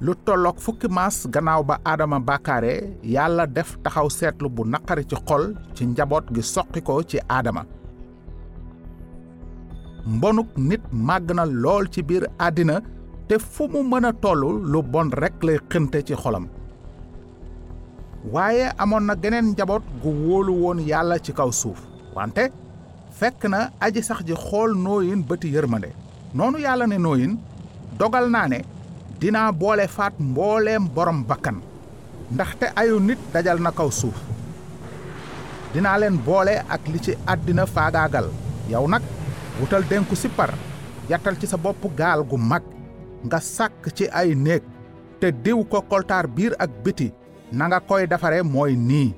lu tolloog fukki maas gannaaw ba aadama bàkkaare yàlla def taxaw seetlu bu naqari ci xol ci njaboot gi soqi ko ci aadama mbonuk nit màgg na lool ci biir àddina te fu mu mën a toll lu bon rekk lay xënte ci xolam. Waaye amoon na geneen njaboot gu wóolu woon yàlla ci kaw suuf wante fekk na aji sax ji xool nooyin bëti yërmande. Noonu yàlla ne nooyin dogal naa ne dinaa boole faat mbooleem borom bakkan. Ndaxte ayu nit dajal na kaw suuf. Dinaa leen boole ak li ci àddina faagaagal. Yow nag wutal denku sippar yattal ci sa bopp gaal gu mag. Nga sàkk ci ay néeg te diw ko koltaar biir ak biti. Na nga koy defare mooy nii.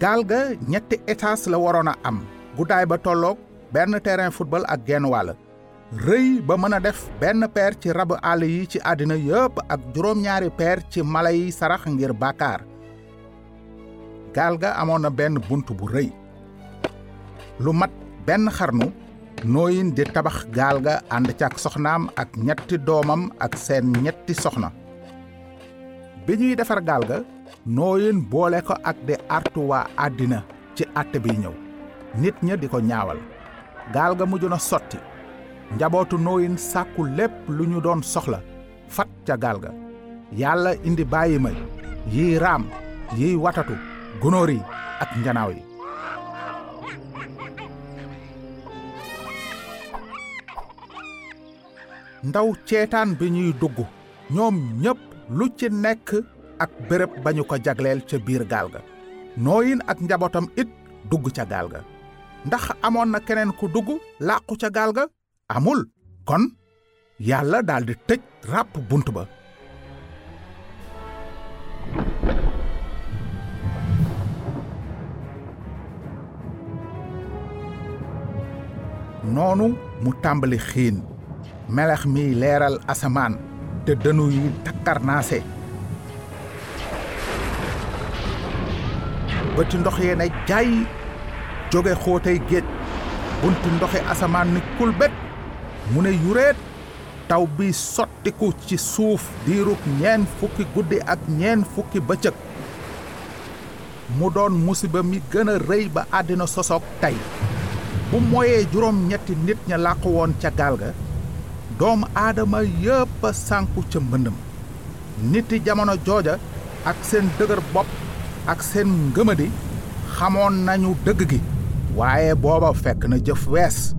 Gaal ga ñetti étage la waroon a am. Guddaay ba tolloog benn terrain football ak genn rëy ba a def benn peer ci rabu àll yi ci àddina yépp ak juróom-ñaari peer ci mala yi sarax ngir bàkkaar. Gaal ga amoon na benn bunt bu rëy. Lu mat benn xarnu nooyin di tabax gaal ga ànd ca ak soxnaam ak ñetti doomam ak seen ñetti soxna. Bi defar gaal ga boole ko ak di artu waa àddina ci àtte bi ñëw. Nit ña di ñaawal. Gaal ga mujj njabootu nooyin sàkku lépp lu ñu doon soxla. Fat ca gaal ga. Yàlla indi bàyyi ma yiy raam yiy watatu gunóor yi ak njanaaw yi. Ndaw ceetaan bi ñuy dugg ñoom ñépp lu ci nekk ak béréb ba ko jagleel ca biir gaal ga. Nooyin ak njabootam it dugg ca gaal ga. Ndax amoon na keneen ku dugg làqu ca gaal ga amul kon yàlla daldi tëj ràpp bunt ba noonu mu tàmbali xiin melax mi leeral asamaan te dënu yi takkarnaase bëti ndox yee ne jaay jóge xóotay géej bunti ndoxi asamaan ni kulbet mu ne taw bi sottiku ci suuf diirub ñeen fukki guddi ak ñeen fukki bëccëg. Mu doon musiba mi gën a rëy ba àddina sosoog tey. Bu moyee juróom ñetti nit ña làqu woon ca gaal ga doomu aadama yépp a sànku ca mbëndam niti jamono jooja ak seen dëgër bopp ak seen ngëmadi xamoon nañu dëgg gi. Waaye booba fekk na jëf wees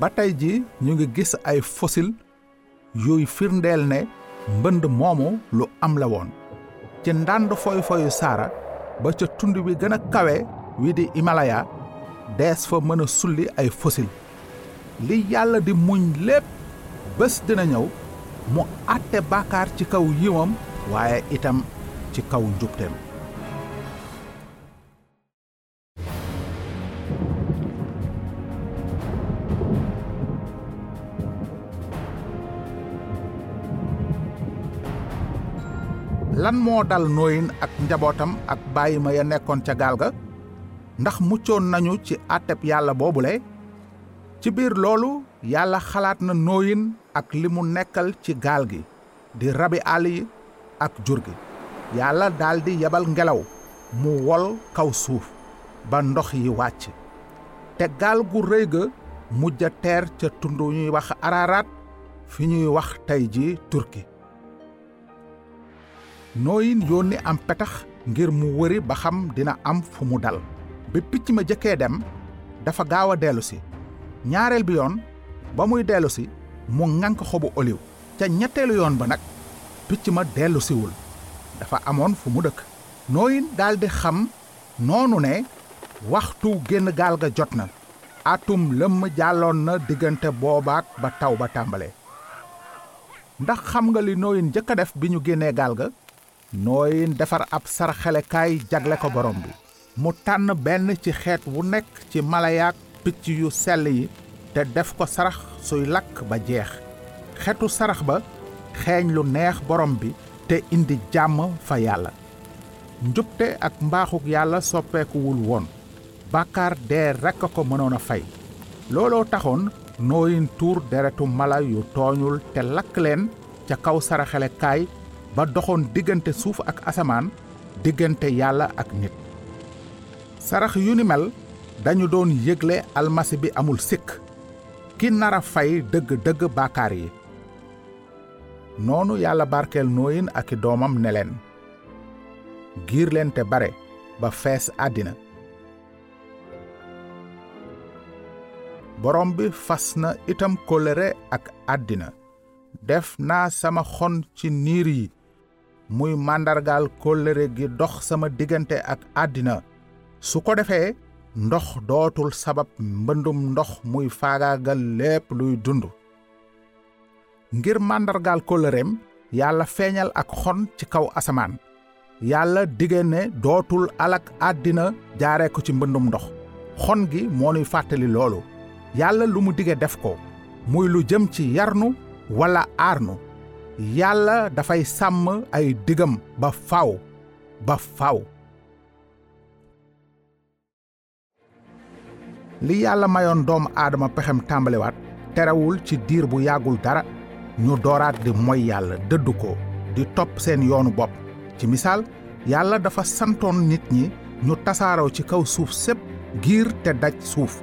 ba tey ji ñu ngi gis ay fosil yuy firndeel ne mbënd moomu lu am la woon. Ci ndànd foy foyu saara ba ca tund wi gën a kawe wi di Himalaya dees fa mën a sulli ay fosil li yàlla di muñ lépp bés dina ñëw mu àtte bàkkaar ci kaw yiwam waaye itam ci kaw njubteem. Lan moo dal nooyin ak njabootam ak bàyyi ya nekkoon ca gaal ga? Ndax muccoon nañu ci àtteb yàlla boobule? Ci biir loolu yàlla xalaat na nooyin ak li mu nekkal ci gaal gi di rabi yi ak jur gi. Yàlla daldi yebal ngelaw mu wol kaw suuf ba ndox yi wàcc. Te gaal gu rëy ga mujj teer ca tund ñuy wax fi ñuy wax tey turki nooyin yónni am petax ngir mu wëri ba xam dina am fu mu dal. Bi picc ma jëkkee dem dafa gaaw a dellu si. Ñaareel bi yoon ba muy dellu si mu ŋànk xobu oliw. Ca ñetteelu yoon ba nag picc ma dellu siwul. Dafa amoon fu mu dëkk. Nooyin daldi xam noonu ne waxtu génn gaal ga jot na. Atum lëmm jàlloon na diggante boobaak ba taw ba tàmbale ndax xam nga li jëkk a def bi ñu génnee gaal ga nooyin defar ab sarxelekaay jagle ko borom bi. Mu tànn benn ci xeet wu nekk ci malayaak picc yu sell yi te def ko sarax suy lakk ba jeex. Xetu sarax ba xeeñ lu neex borom bi te indi jàmm fa yàlla. Njubte ak mbaaxuk yàlla soppeekuwul woon. Bàkkaar dee rekk ko mënoon a fay. Looloo taxoon nooyin tuur deretu mala yu tooñul te lakk leen ca kaw ba doxoon diggante suuf ak asamaan diggante yàlla ak nit. Sarax yu ni mel dañu doon yëgle almasi bi amul sikk. Ki nara fay dëgg-dëgg baakaar yi. Noonu yàlla barkeel nooyin ak i doomam ne leen giir leen te bare ba fees àddina. Borom bi fas na itam kóllëre ak àddina. Def naa sama xon ci niir yi. Muy màndargaal kóllëre gi dox sama diggante ak àddina. Su ko defee ndox dootul sabab mbëndum ndox muy faagaagal lépp luy dund. Ngir màndargaal kóllëreem yàlla feeñal ak xon ci kaw asamaan. Yàlla dige ne dootul alak àddina jaare ko ci mbëndum ndox. Xon gi moo nuy fàttali loolu. Yàlla lu mu dige def ko. Muy lu jëm ci yarnu wala aarnu yàlla dafay sàmm ay digam ba faw ba faw. Li yàlla mayoon doomu aadama pexem tàmbaliwaat terewul ci diir bu yàggul dara ñu dooraat di moy yàlla dëdd ko di topp seen yoonu bopp. Ci misaal yàlla dafa santoon nit ñi ñu tasaaroo ci kaw suuf sépp giir te daj suuf.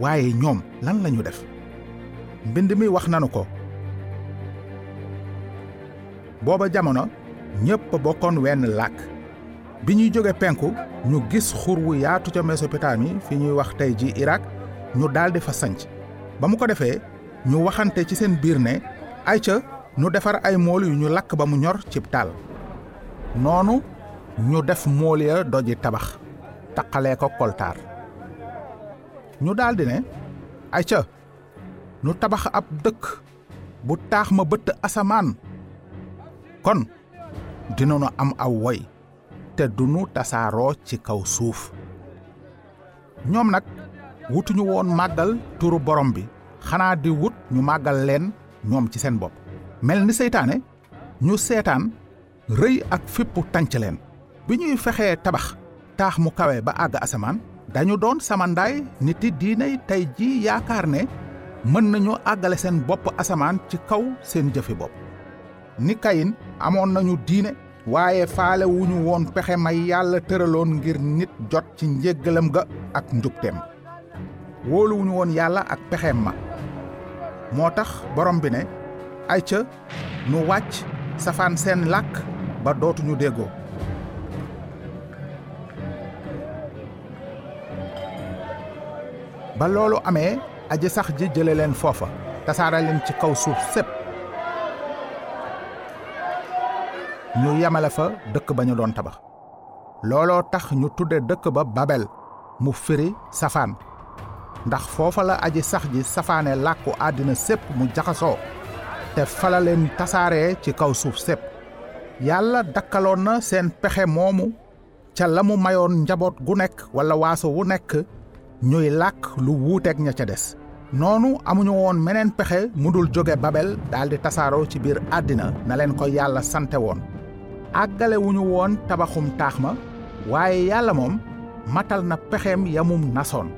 Waaye ñoom lan lañu def? Mbind mi wax nanu ko booba jamono ñépp bokkoon wenn làkk. Bi ñuy jóge penku ñu gis xur wu yaatu ca Mésopotamie fi ñuy wax tey ji Irak ñu daldi fa sanc. Ba mu ko defee ñu waxante ci seen biir ne ay ca ñu defar ay mool yu ñu lakk ba mu ñor cib taal. Noonu ñu def mool ya doji tabax taqalee ko koltaar. Ñu daldi ne ay ca ñu tabax ab dëkk bu taax ma bëtt asamaan kon dinanu am aw woy te dunu tasaaroo ci kaw suuf. Ñoom nag wutuñu woon màggal turu borom bi xanaa di wut ñu màggal leen ñoom ci seen bopp. Mel ni seytaane ñu seetaan rëy ak fippu tànc leen. Bi ñuy fexee tabax taax mu kawe ba àgg asamaan dañu doon samandaay niti diinay tey ji yaakaar ne mën nañu àggale seen bopp asamaan ci kaw seen jëfi bopp. Ni kayin amoon nañu diine waaye faale woon pexe may yàlla tëraloon ngir nit jot ci njéggalam ga ak njubteem. Wóoluwuñu woon yàlla ak pexeem ma. Moo tax borom bi ne ay ca nu wàcc safaan seen làkk ba dootuñu déggoo. Ba loolu amee aji sax ji jële leen foofa tasaare ci kaw suuf sépp. Ñu yemale fa dëkk ba ñu doon tabax. Looloo tax ñu tudde dëkk ba babel mu firi safaan. Ndax foofa la aji sax ji safaane làkku àddina sépp mu jaxasoo te fala leen tasaaree ci kaw suuf sépp. Yàlla dakkaloon na seen pexe moomu ca la mu mayoon njaboot gu nekk wala waaso wu nekk ñuy làkk lu wuuteeg ña ca des. Noonu amuñu woon meneen pexe mu dul jóge babel daldi tasaaroo ci biir àddina na ko yàlla sante woon àggale wuñu woon tabaxum taax ma waaye yàlla moom matal na pexeem yamum nasoon